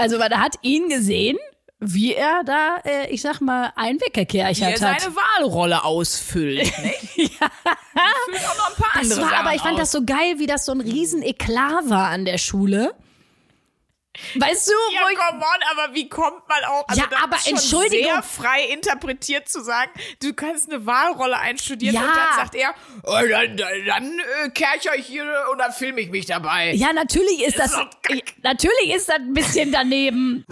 Also man hat ihn gesehen, wie er da, äh, ich sag mal, ein Wie er weggekerchert hat. seine Wahlrolle ausfüllt. Ne? ja. Füllt auch noch ein paar Das andere war, aber ich fand aus. das so geil, wie das so ein riesen Eklat war an der Schule. Weißt du, Ja, wo ich, come on, aber wie kommt man auch? Also Ja, das aber ist schon Entschuldigung. sehr frei interpretiert zu sagen, du kannst eine Wahlrolle einstudieren Ja. und dann sagt er, oh, dann, dann, dann äh, kercher ich hier und dann filme ich mich dabei. ja, natürlich ist das, doch Kack. natürlich ist das ein bisschen daneben.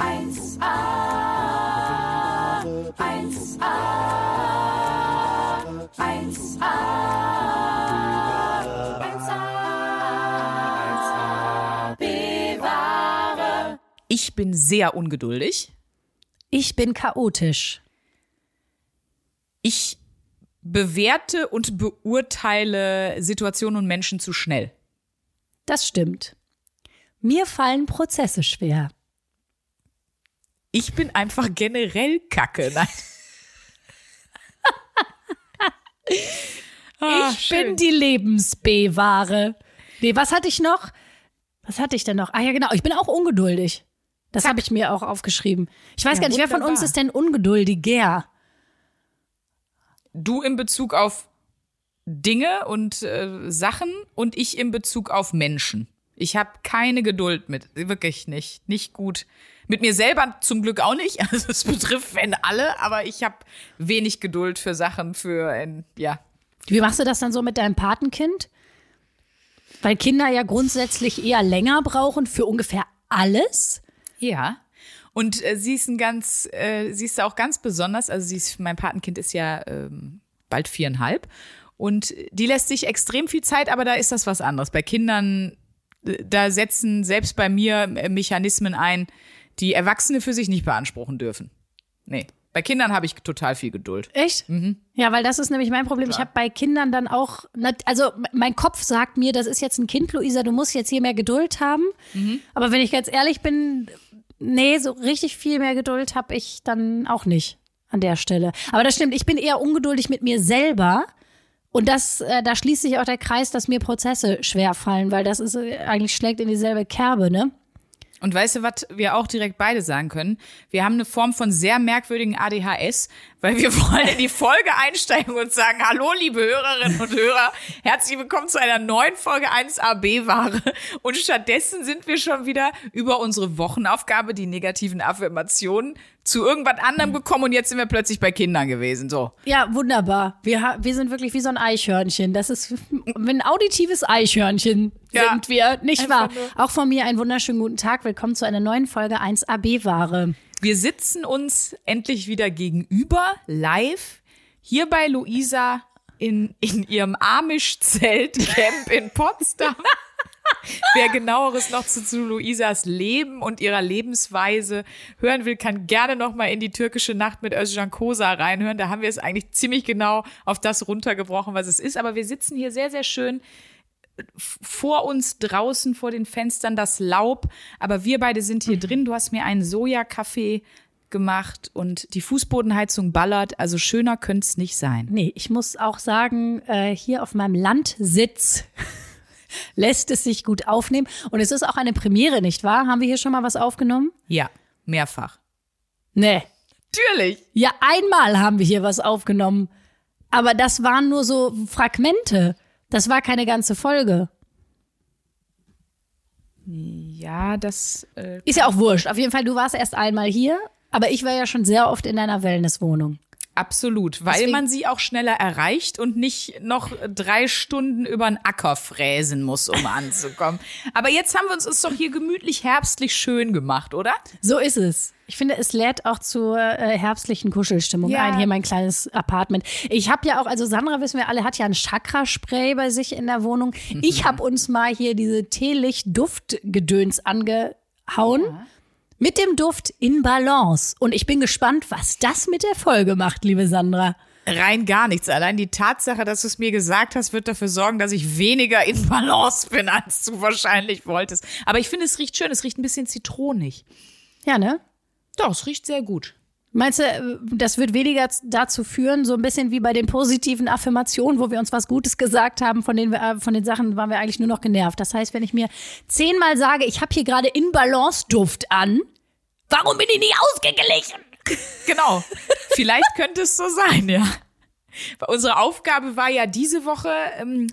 Ich bin sehr ungeduldig. Ich bin chaotisch. Ich bewerte und beurteile Situationen und Menschen zu schnell. Das stimmt. Mir fallen Prozesse schwer. Ich bin einfach generell kacke. Nein. Ah, ich bin die Lebens-B-Ware. Nee, was hatte ich noch? Was hatte ich denn noch? Ah ja, genau. Ich bin auch ungeduldig. Das habe ich mir auch aufgeschrieben. Ich weiß Ja, gar nicht, wer von uns ist denn ungeduldiger? Du in Bezug auf Dinge und äh, Sachen und ich in Bezug auf Menschen. Ich habe keine Geduld mit, wirklich nicht, nicht gut. Mit mir selber zum Glück auch nicht. Also es betrifft wenn alle, aber ich habe wenig Geduld für Sachen, für ein, ja. Wie machst du das dann so mit deinem Patenkind? Weil Kinder ja grundsätzlich eher länger brauchen für ungefähr alles. Ja. Und äh, sie ist ein ganz, äh, sie ist auch ganz besonders. Also sie ist, mein Patenkind ist ja ähm, bald viereinhalb. Und die lässt sich extrem viel Zeit, aber da ist das was anderes. Bei Kindern, äh, da setzen selbst bei mir äh, Mechanismen ein, die Erwachsene für sich nicht beanspruchen dürfen. Nee. Bei Kindern habe ich total viel Geduld. Echt? Ja, weil das ist nämlich mein Problem. Ich habe bei Kindern dann auch, also mein Kopf sagt mir, das ist jetzt ein Kind, Luisa, du musst jetzt hier mehr Geduld haben. Aber wenn ich ganz ehrlich bin, nee, so richtig viel mehr Geduld habe ich dann auch nicht an der Stelle. Aber das stimmt, ich bin eher ungeduldig mit mir selber. Und das, äh, da schließt sich auch der Kreis, dass mir Prozesse schwer fallen, weil das ist äh, eigentlich schlägt in dieselbe Kerbe, ne? Und weißt du, was wir auch direkt beide sagen können? Wir haben eine Form von sehr merkwürdigen ADHS, weil wir wollen in die Folge einsteigen und sagen, hallo, liebe Hörerinnen und Hörer, herzlich willkommen zu einer neuen Folge 1AB-Ware. Und stattdessen sind wir schon wieder über unsere Wochenaufgabe, die negativen Affirmationen, zu irgendwas anderem gekommen und jetzt sind wir plötzlich bei Kindern gewesen. So. Ja, wunderbar. Wir, ha- wir sind wirklich wie so ein Eichhörnchen. Das ist ein auditives Eichhörnchen Ja. sind wir, nicht Einfach wahr? nur- Auch von mir einen wunderschönen guten Tag. Willkommen zu einer neuen Folge 1AB-Ware. Wir sitzen uns endlich wieder gegenüber, live, hier bei Luisa in, in ihrem Amish-Zelt-Camp in Potsdam. Wer genaueres noch zu, zu Luisas Leben und ihrer Lebensweise hören will, kann gerne noch mal in die türkische Nacht mit Özcan Kosa reinhören. Da haben wir es eigentlich ziemlich genau auf das runtergebrochen, was es ist. Aber wir sitzen hier sehr, sehr schön vor uns draußen vor den Fenstern das Laub, aber wir beide sind hier drin. Du hast mir einen Sojakaffee gemacht und die Fußbodenheizung ballert, also schöner könnte es nicht sein. Nee, ich muss auch sagen, äh, hier auf meinem Landsitz lässt es sich gut aufnehmen. Und es ist auch eine Premiere, nicht wahr? Haben wir hier schon mal was aufgenommen? Ja, mehrfach. Nee. Natürlich. Ja, einmal haben wir hier was aufgenommen. Aber das waren nur so Fragmente. Das war keine ganze Folge. Ja, das äh, Ist ja auch wurscht. Auf jeden Fall, du warst erst einmal hier, aber ich war ja schon sehr oft in deiner Wellnesswohnung. Absolut, weil Deswegen- man sie auch schneller erreicht und nicht noch drei Stunden über den Acker fräsen muss, um anzukommen. Aber jetzt haben wir uns es doch hier gemütlich herbstlich schön gemacht, oder? So ist es. Ich finde, es lädt auch zur äh, herbstlichen Kuschelstimmung Ja. ein, hier mein kleines Apartment. Ich habe ja auch, also Sandra, wissen wir alle, hat ja ein Chakra-Spray bei sich in der Wohnung. Ich habe uns mal hier diese Teelicht-Duftgedöns angehauen. Mit dem Duft in Balance. Und ich bin gespannt, was das mit der Folge macht, liebe Sandra. Rein gar nichts. Allein die Tatsache, dass du es mir gesagt hast, wird dafür sorgen, dass ich weniger in Balance bin, als du wahrscheinlich wolltest. Aber ich finde, es riecht schön. Es riecht ein bisschen zitronig. Ja, ne? Doch, es riecht sehr gut. Meinst du, äh, das wird weniger dazu führen, so ein bisschen wie bei den positiven Affirmationen, wo wir uns was Gutes gesagt haben, von den, äh, von den Sachen waren wir eigentlich nur noch genervt. Das heißt, wenn ich mir zehnmal sage, ich habe hier gerade In Balance Duft an, Warum bin ich nie ausgeglichen? Genau. Vielleicht könnte es so sein, ja. Unsere Aufgabe war ja diese Woche, ähm,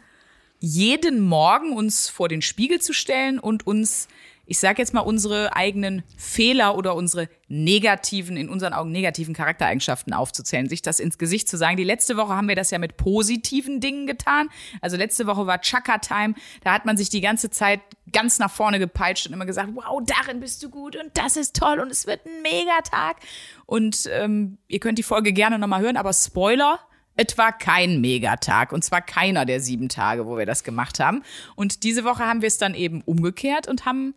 jeden Morgen uns vor den Spiegel zu stellen und uns ich sage jetzt mal, unsere eigenen Fehler oder unsere negativen, in unseren Augen negativen Charaktereigenschaften aufzuzählen, sich das ins Gesicht zu sagen. Die letzte Woche haben wir das ja mit positiven Dingen getan. Also letzte Woche war Chaka-Time. Da hat man sich die ganze Zeit ganz nach vorne gepeitscht und immer gesagt, wow, darin bist du gut und das ist toll und es wird ein Megatag. Und ähm, ihr könnt die Folge gerne nochmal hören, aber Spoiler, es war kein Megatag und zwar keiner der sieben Tage, wo wir das gemacht haben. Und diese Woche haben wir es dann eben umgekehrt und haben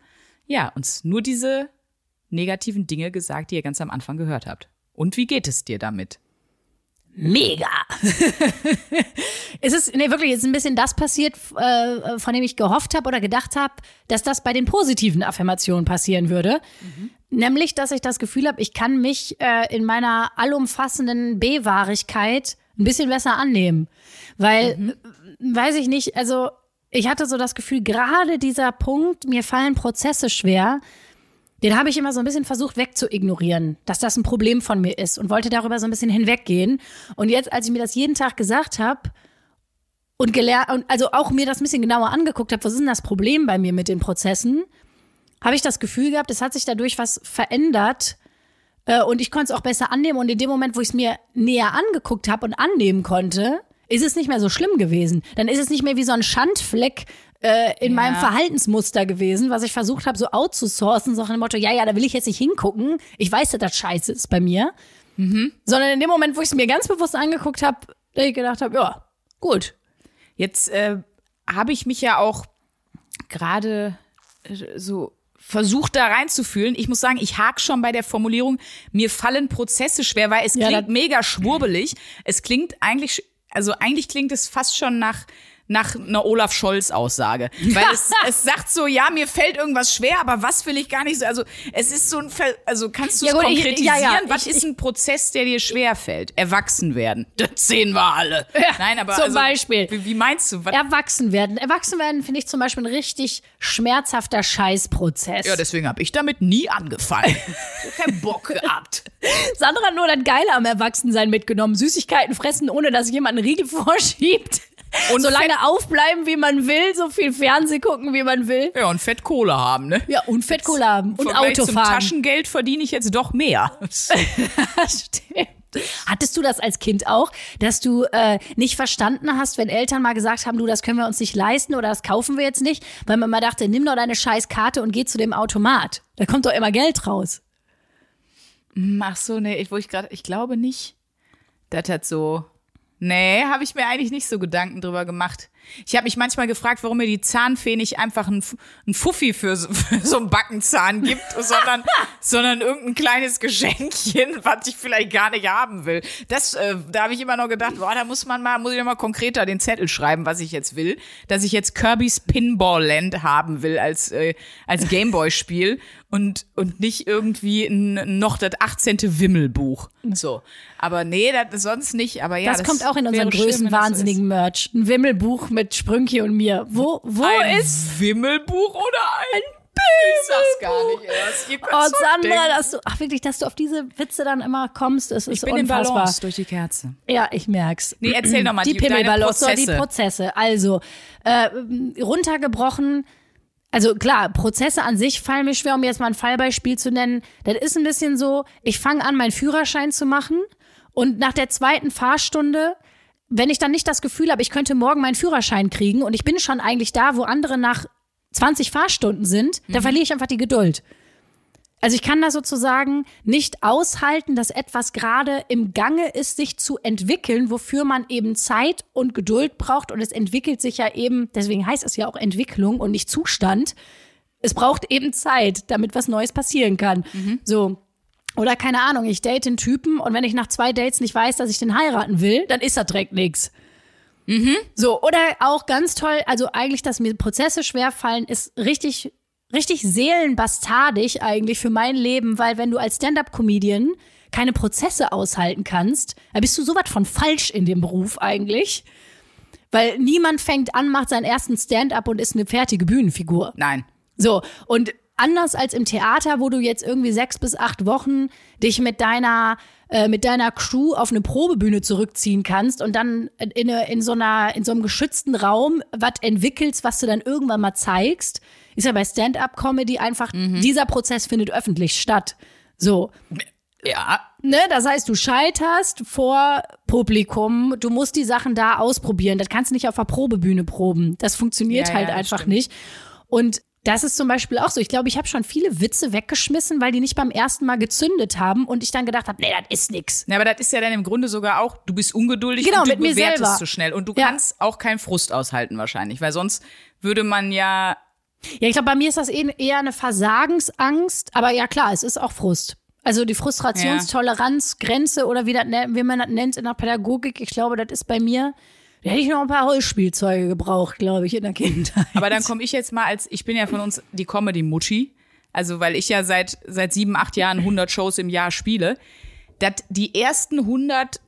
ja, uns nur diese negativen Dinge gesagt, die ihr ganz am Anfang gehört habt. Und wie geht es dir damit? Mega. es ist, nee, wirklich, es ist ein bisschen das passiert, äh, von dem ich gehofft habe oder gedacht habe, dass das bei den positiven Affirmationen passieren würde. Mhm. Nämlich, dass ich das Gefühl habe, ich kann mich äh, in meiner allumfassenden B-Wahrigkeit ein bisschen besser annehmen. Weil, mhm. weiß ich nicht, also ich hatte so das Gefühl, gerade dieser Punkt, mir fallen Prozesse schwer, den habe ich immer so ein bisschen versucht wegzuignorieren, dass das ein Problem von mir ist und wollte darüber so ein bisschen hinweggehen. Und jetzt, als ich mir das jeden Tag gesagt habe und gelernt, also auch mir das ein bisschen genauer angeguckt habe, was ist denn das Problem bei mir mit den Prozessen, habe ich das Gefühl gehabt, es hat sich dadurch was verändert äh, und ich konnte es auch besser annehmen. Und in dem Moment, wo ich es mir näher angeguckt habe und annehmen konnte, ist es nicht mehr so schlimm gewesen. Dann ist es nicht mehr wie so ein Schandfleck äh, in ja. meinem Verhaltensmuster gewesen, was ich versucht habe, so outzusourcen, so nach dem Motto, ja, ja, da will ich jetzt nicht hingucken. Ich weiß, dass das scheiße ist bei mir. Mhm. Sondern in dem Moment, wo ich es mir ganz bewusst angeguckt habe, da ich gedacht habe, ja, gut. Jetzt äh, habe ich mich ja auch gerade äh, so versucht da reinzufühlen. Ich muss sagen, ich hake schon bei der Formulierung, mir fallen Prozesse schwer, weil es klingt ja, mega schwurbelig. Es klingt eigentlich also eigentlich klingt es fast schon nach nach einer Olaf Scholz Aussage, weil es, es sagt so, ja, mir fällt irgendwas schwer, aber was will ich gar nicht so, also es ist so ein, Ver also kannst du es ja, konkretisieren? Ich, ja, ja, was ich, ist ein Prozess, der dir schwer fällt? Erwachsen werden, das sehen wir alle. Nein, aber zum also, Beispiel. Wie, wie, meinst du? Was? Erwachsen werden, erwachsen werden finde ich zum Beispiel ein richtig schmerzhafter Scheißprozess. Ja, deswegen habe ich damit nie angefangen. Kein Bock gehabt. Sandra hat nur das Geile am Erwachsensein mitgenommen, Süßigkeiten fressen, ohne dass jemand einen Riegel vorschiebt. Und so lange aufbleiben, wie man will, so viel Fernseh gucken, wie man will. Ja, und Fettkohle haben, ne? Ja, und Fettkohle haben. Und Auto zum Taschengeld verdiene ich jetzt doch mehr. Stimmt. Hattest du das als Kind auch, dass du äh, nicht verstanden hast, wenn Eltern mal gesagt haben, du, das können wir uns nicht leisten oder das kaufen wir jetzt nicht, weil man mal dachte, nimm doch deine scheiß Karte und geh zu dem Automat. Da kommt doch immer Geld raus. Ach so, nee, ich, wo ich gerade, ich glaube nicht. Das hat so Nee, habe ich mir eigentlich nicht so Gedanken drüber gemacht. Ich habe mich manchmal gefragt, warum mir die Zahnfee nicht einfach ein, Fuffi für so, für so einen Backenzahn gibt, sondern, sondern irgendein kleines Geschenkchen, was ich vielleicht gar nicht haben will. Das, äh, da habe ich immer noch gedacht, boah, da muss man mal, muss ich noch mal konkreter den Zettel schreiben, was ich jetzt will. Dass ich jetzt Kirby's Pinball Land haben will als, äh, als Gameboy-Spiel und, und nicht irgendwie ein, noch das 18. Wimmelbuch. So. Aber nee, das sonst nicht. Aber ja, das, das kommt auch in unseren größten wahnsinnigen Merch. Ein Wimmelbuch mit Sprünki und mir. Wo, wo ein ist. Wimmelbuch oder ein ich sag's gar nicht erst. Ihr oh, Sandra, dass du, ach wirklich, dass du auf diese Witze dann immer kommst, ist, ist ich bin unfassbar. in Balance durch die Kerze. Ja, ich merk's. Nee, erzähl nochmal die, die Pimmelbalance, die Prozesse. Also, äh, runtergebrochen, also klar, Prozesse an sich fallen mir schwer, um jetzt mal ein Fallbeispiel zu nennen. Das ist ein bisschen so, ich fange an, meinen Führerschein zu machen und nach der zweiten Fahrstunde, wenn ich dann nicht das Gefühl habe, ich könnte morgen meinen Führerschein kriegen und ich bin schon eigentlich da, wo andere nach 20 Fahrstunden sind, mhm. dann verliere ich einfach die Geduld. Also ich kann da sozusagen nicht aushalten, dass etwas gerade im Gange ist, sich zu entwickeln, wofür man eben Zeit und Geduld braucht. Und es entwickelt sich ja eben, deswegen heißt es ja auch Entwicklung und nicht Zustand. Es braucht eben Zeit, damit was Neues passieren kann. Mhm. So. Oder keine Ahnung, ich date einen Typen und wenn ich nach zwei Dates nicht weiß, dass ich den heiraten will, dann ist das direkt nix. Mhm. So, oder auch ganz toll, also eigentlich, dass mir Prozesse schwerfallen, ist richtig richtig seelenbastardig eigentlich für mein Leben, weil wenn du als Stand-up-Comedian keine Prozesse aushalten kannst, dann bist du so was von falsch in dem Beruf eigentlich. Weil niemand fängt an, macht seinen ersten Stand-up und ist eine fertige Bühnenfigur. Nein. So, und anders als im Theater, wo du jetzt irgendwie sechs bis acht Wochen dich mit deiner äh, mit deiner Crew auf eine Probebühne zurückziehen kannst und dann in, in, so einer in so einem geschützten Raum was entwickelst, was du dann irgendwann mal zeigst, ist ja bei Stand-up-Comedy einfach mhm. dieser Prozess findet öffentlich statt. So. Ja. Ne, das heißt, du scheiterst vor Publikum, du musst die Sachen da ausprobieren. Das kannst du nicht auf der Probebühne proben. Das funktioniert Ja, halt ja, das einfach stimmt. nicht. Und das ist zum Beispiel auch so. Ich glaube, ich habe schon viele Witze weggeschmissen, weil die nicht beim ersten Mal gezündet haben und ich dann gedacht habe, nee, das ist nix. Ja, aber das ist ja dann im Grunde sogar auch, du bist ungeduldig Genau, und du mit mir bewertest zu schnell. Und du Ja. kannst auch keinen Frust aushalten wahrscheinlich, weil sonst würde man ja, Ja, ich glaube, bei mir ist das eh- eher eine Versagensangst, aber ja klar, es ist auch Frust. Also die Frustrationstoleranz, Grenze oder wie, das, ne- wie man das nennt in der Pädagogik, ich glaube, das ist bei mir, da hätte ich noch ein paar Holzspielzeuge gebraucht, glaube ich, in der Kindheit. aber dann komme ich jetzt mal als, ich bin ja von uns die Comedy-Mutti, also weil ich ja seit, seit sieben, acht Jahren 100 Shows im Jahr spiele, dass die ersten 100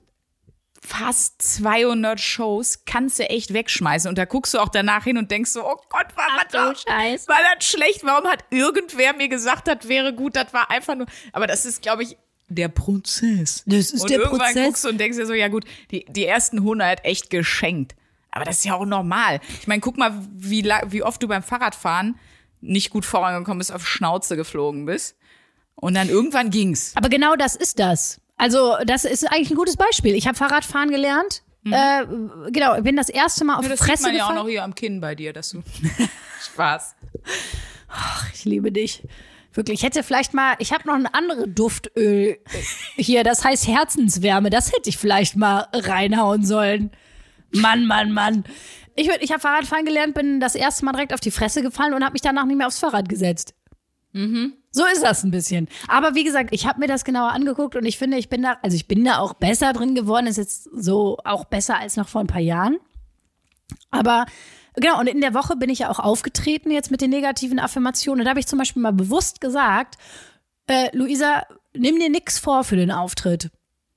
fast 200 Shows kannst du echt wegschmeißen und da guckst du auch danach hin und denkst so, oh Gott, war Ach das du Scheiße. War das schlecht? Warum hat irgendwer mir gesagt, das wäre gut? Das war einfach nur. Aber das ist, glaube ich, der Prozess. Das ist und der irgendwann Prozess. guckst du und denkst dir so, ja gut, die, die ersten 100 echt geschenkt. Aber das ist ja auch normal. Ich meine, guck mal, wie, wie oft du beim Fahrradfahren nicht gut vorangekommen bist, auf Schnauze geflogen bist. Und dann irgendwann ging's. Aber genau das ist das. Also, das ist eigentlich ein gutes Beispiel. Ich habe Fahrradfahren gelernt. Äh, genau, ich bin das erste Mal auf Ja, das Fresse sieht man ja auch noch hier am Kinn bei dir, dass du. Spaß. Ich liebe dich. Wirklich, ich hätte vielleicht mal, ich habe noch ein anderes Duftöl hier, das heißt Herzenswärme. Das hätte ich vielleicht mal reinhauen sollen. Mann, Mann, Mann. Ich, ich habe Fahrradfahren gelernt, bin das erste Mal direkt auf die Fresse gefallen und habe mich danach nicht mehr aufs Fahrrad gesetzt. So ist das ein bisschen. Aber wie gesagt, ich habe mir das genauer angeguckt und ich finde, ich bin da, also ich bin da auch besser drin geworden. Ist jetzt so auch besser als noch vor ein paar Jahren. Aber genau, und in der Woche bin ich ja auch aufgetreten jetzt mit den negativen Affirmationen. Und da habe ich zum Beispiel mal bewusst gesagt, äh, Luisa, nimm dir nix vor für den Auftritt.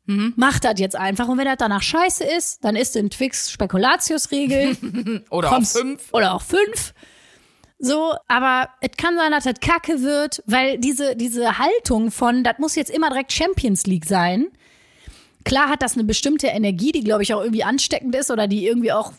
Mach das jetzt einfach. Und wenn das danach scheiße ist, dann ist in Twix Spekulatius-Regel. Oder kommst- auch fünf. Oder auch fünf. So, aber es kann sein, dass das kacke wird, weil diese, diese Haltung von, das muss jetzt immer direkt Champions League sein. Klar hat das eine bestimmte Energie, die, glaube ich, auch irgendwie ansteckend ist oder die irgendwie auch,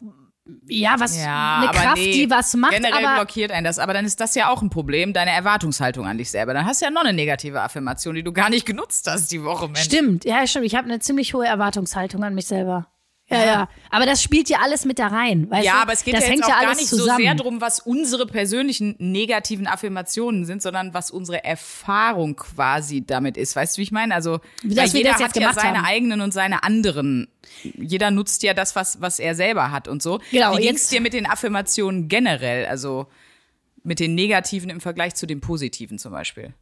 ja, was, Ja, eine Kraft, nee, die was macht. Generell aber blockiert einen das, aber dann ist das ja auch ein Problem, deine Erwartungshaltung an dich selber. Dann hast du ja noch eine negative Affirmation, die du gar nicht genutzt hast die Woche, Mensch. Stimmt, ja, stimmt. Ich habe eine ziemlich hohe Erwartungshaltung an mich selber. Ja, ja. Aber das spielt ja alles mit da rein. Weißt Ja, du? aber es geht das ja jetzt auch ja gar nicht zusammen. so sehr drum, was unsere persönlichen negativen Affirmationen sind, sondern was unsere Erfahrung quasi damit ist. Weißt du, wie ich meine? Also Dass jeder das hat ja seine haben. eigenen und seine anderen. Jeder nutzt ja das, was, was er selber hat und so. Genau, Wie ging's jetzt- dir mit den Affirmationen generell? Also mit den negativen im Vergleich zu den positiven zum Beispiel.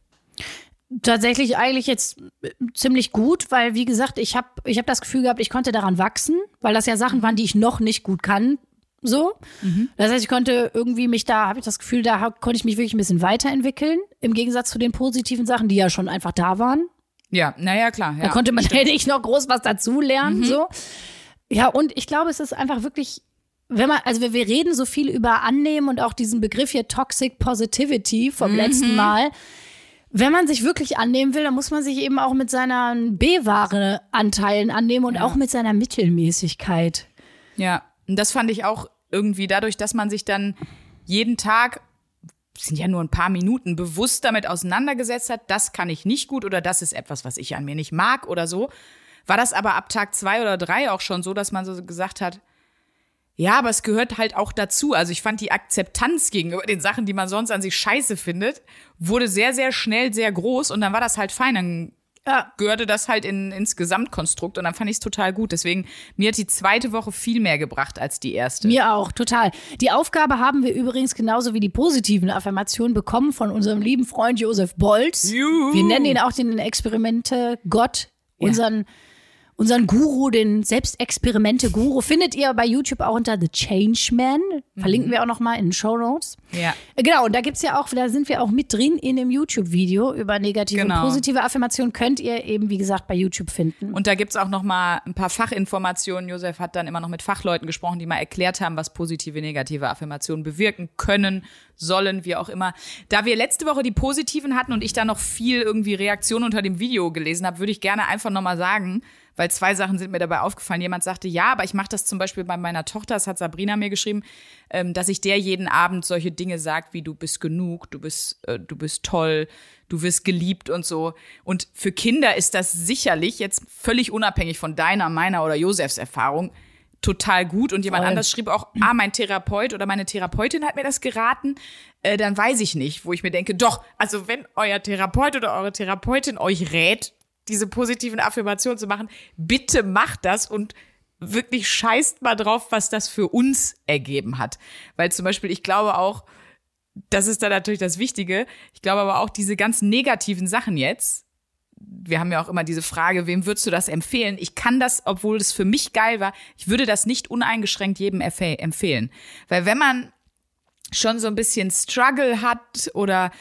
Tatsächlich eigentlich jetzt äh, ziemlich gut, weil wie gesagt, ich habe ich hab das Gefühl gehabt, ich konnte daran wachsen, weil das ja Sachen waren, die ich noch nicht gut kann. So. Das heißt, ich konnte irgendwie mich da, habe ich das Gefühl, da konnte ich mich wirklich ein bisschen weiterentwickeln, im Gegensatz zu den positiven Sachen, die ja schon einfach da waren. Ja, naja, klar. Da Ja. konnte man ja nicht noch groß was dazu lernen, so. Ja, und ich glaube, es ist einfach wirklich, wenn man, also wir, wir reden so viel über Annehmen und auch diesen Begriff hier Toxic Positivity vom letzten Mal. Wenn man sich wirklich annehmen will, dann muss man sich eben auch mit seinen B-Ware-Anteilen annehmen und auch mit seiner Mittelmäßigkeit. Ja, und das fand ich auch irgendwie dadurch, dass man sich dann jeden Tag, sind ja nur ein paar Minuten, bewusst damit auseinandergesetzt hat, das kann ich nicht gut oder das ist etwas, was ich an mir nicht mag oder so, war das aber ab Tag zwei oder drei auch schon so, dass man so gesagt hat, ja, aber es gehört halt auch dazu. Also ich fand die Akzeptanz gegenüber den Sachen, die man sonst an sich scheiße findet, wurde sehr, sehr schnell sehr groß und dann war das halt fein. Dann Ja. gehörte das halt in, ins Gesamtkonstrukt und dann fand ich es total gut. Deswegen, mir hat die zweite Woche viel mehr gebracht als die erste. Mir auch, total. Die Aufgabe haben wir übrigens genauso wie die positiven Affirmationen bekommen von unserem lieben Freund Josef Bolz. Juhu. Wir nennen ihn auch den Experimente Gott, unseren, unseren Guru, den Selbstexperimente-Guru, findet ihr bei YouTube auch unter The Changeman. Verlinken wir auch noch mal in den Show Notes. Ja. Äh, Genau, und da gibt's ja auch, da sind wir auch mit drin in dem YouTube-Video über negative Genau. und positive Affirmationen. Könnt ihr eben, wie gesagt, bei YouTube finden. Und da gibt's auch noch mal ein paar Fachinformationen. Josef hat dann immer noch mit Fachleuten gesprochen, die mal erklärt haben, was positive, negative Affirmationen bewirken können, sollen, wie auch immer. Da wir letzte Woche die positiven hatten und ich da noch viel irgendwie Reaktionen unter dem Video gelesen habe, würde ich gerne einfach noch mal sagen, weil zwei Sachen sind mir dabei aufgefallen. Jemand sagte, ja, aber ich mache das zum Beispiel bei meiner Tochter, das hat Sabrina mir geschrieben, ähm, dass ich der jeden Abend solche Dinge sagt, wie du bist genug, du bist, äh, du bist toll, du wirst geliebt und so. Und für Kinder ist das sicherlich jetzt völlig unabhängig von deiner, meiner oder Josefs Erfahrung total gut. Und jemand Voll. anders schrieb auch, ah, mein Therapeut oder meine Therapeutin hat mir das geraten. Äh, dann weiß ich nicht, wo ich mir denke, doch, also wenn euer Therapeut oder eure Therapeutin euch rät, diese positiven Affirmationen zu machen, bitte macht das und wirklich scheißt mal drauf, was das für uns ergeben hat. Weil zum Beispiel, ich glaube auch, das ist da natürlich das Wichtige. Ich glaube aber auch diese ganzen negativen Sachen jetzt. Wir haben ja auch immer diese Frage, wem würdest du das empfehlen? Ich kann das, obwohl es für mich geil war, ich würde das nicht uneingeschränkt jedem empfehlen. Weil wenn man schon so ein bisschen Struggle hat oder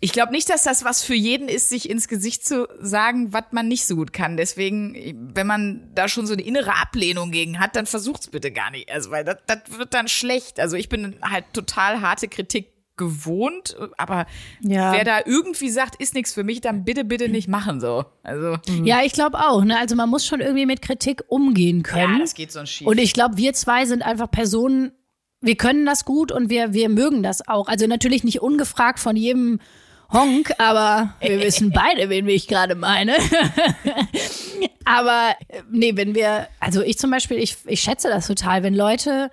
ich glaube nicht, dass das was für jeden ist, sich ins Gesicht zu sagen, was man nicht so gut kann. Deswegen, wenn man da schon so eine innere Ablehnung gegen hat, dann versucht's bitte gar nicht. Also, weil das, das wird dann schlecht. Also ich bin halt total harte Kritik gewohnt, aber Ja. wer da irgendwie sagt, ist nichts für mich, dann bitte, bitte nicht machen so. Also Ja, ich glaube auch. Ne? Also man muss schon irgendwie mit Kritik umgehen können. ja, das geht sonst schief. Und ich glaube, wir zwei sind einfach Personen, wir können das gut und wir, wir mögen das auch. Also natürlich nicht ungefragt von jedem Honk, aber wir wissen beide, wen ich gerade meine. aber nee, wenn wir, also ich zum Beispiel, ich, ich schätze das total, wenn Leute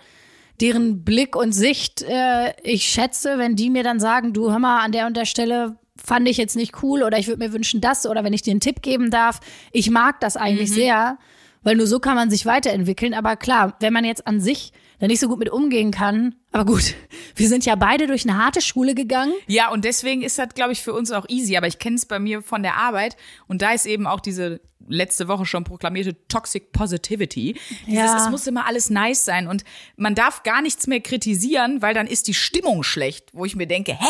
deren Blick und Sicht äh, ich schätze, wenn die mir dann sagen, du hör mal, an der und der Stelle fand ich jetzt nicht cool oder ich würde mir wünschen das oder wenn ich dir einen Tipp geben darf, ich mag das eigentlich sehr, weil nur so kann man sich weiterentwickeln. Aber klar, wenn man jetzt an sich da nicht so gut mit umgehen kann, aber gut, wir sind ja beide durch eine harte Schule gegangen. Ja, und deswegen ist das, glaube ich, für uns auch easy. Aber ich kenne es bei mir von der Arbeit. Und da ist eben auch diese letzte Woche schon proklamierte Toxic Positivity. Dieses, Ja. es muss immer alles nice sein. Und man darf gar nichts mehr kritisieren, weil dann ist die Stimmung schlecht. Wo ich mir denke, hä?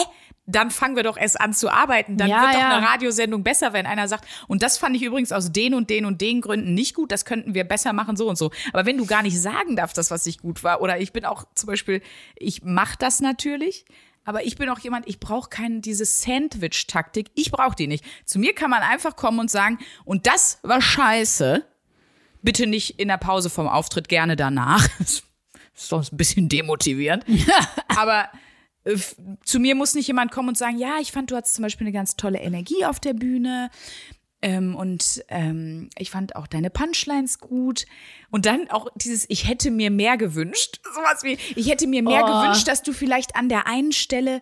Dann fangen wir doch erst an zu arbeiten. Dann Ja, wird doch ja. eine Radiosendung besser, wenn einer sagt, und das fand ich übrigens aus den und den und den Gründen nicht gut, das könnten wir besser machen, so und so. Aber wenn du gar nicht sagen darfst, dass was nicht gut war, oder ich bin auch zum Beispiel, ich mache das natürlich, aber ich bin auch jemand, ich brauche keine diese Sandwich-Taktik. Ich brauche die nicht. Zu mir kann man einfach kommen und sagen, und das war scheiße. Bitte nicht in der Pause vom Auftritt, gerne danach. Das ist sonst ein bisschen demotivierend. aber zu mir muss nicht jemand kommen und sagen, ja, ich fand, du hattest zum Beispiel eine ganz tolle Energie auf der Bühne. Ähm, und ähm, ich fand auch deine Punchlines gut. Und dann auch dieses, ich hätte mir mehr gewünscht. Sowas wie, ich hätte mir mehr Oh. gewünscht, dass du vielleicht an der einen Stelle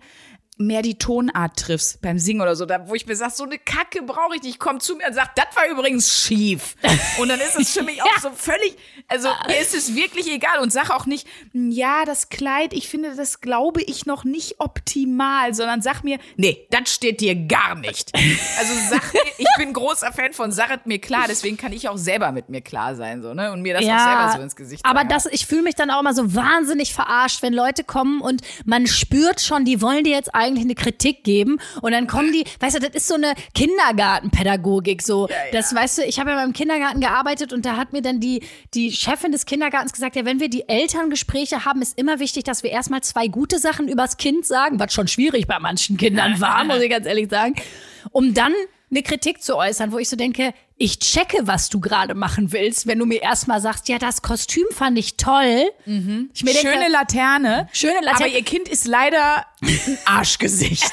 mehr die Tonart triffst beim Singen oder so, da, wo ich mir sag, so eine Kacke brauche ich nicht. Komm zu mir und sag, das war übrigens schief. Und dann ist es für mich auch so völlig, also mir ist es wirklich egal und sag auch nicht, "Hm, ja, das Kleid, ich finde, das glaube ich noch nicht optimal, sondern sag mir, nee, das steht dir gar nicht. Also sag mir, ich bin großer Fan von Saret mir klar, deswegen kann ich auch selber mit mir klar sein, so, ne, und mir das auch selber so ins Gesicht aber sagen. das, ich fühle mich dann auch immer so wahnsinnig verarscht, wenn Leute kommen und man spürt schon, die wollen dir jetzt eigentlich eine Kritik geben und dann kommen die, weißt du, das ist so eine Kindergartenpädagogik, so, das, weißt du, ich habe ja beim Kindergarten gearbeitet und da hat mir dann die, die Chefin des Kindergartens gesagt, ja, wenn wir die Elterngespräche haben, ist immer wichtig, dass wir erstmal zwei gute Sachen übers Kind sagen, was schon schwierig bei manchen Kindern war, muss ich ganz ehrlich sagen, um dann eine Kritik zu äußern, wo ich so denke, ich checke, was du gerade machen willst, wenn du mir erstmal sagst, ja, das Kostüm fand ich toll. Ich mir denke, Schöne Laterne. Schöne Laterne. Aber ihr Kind ist leider ein Arschgesicht.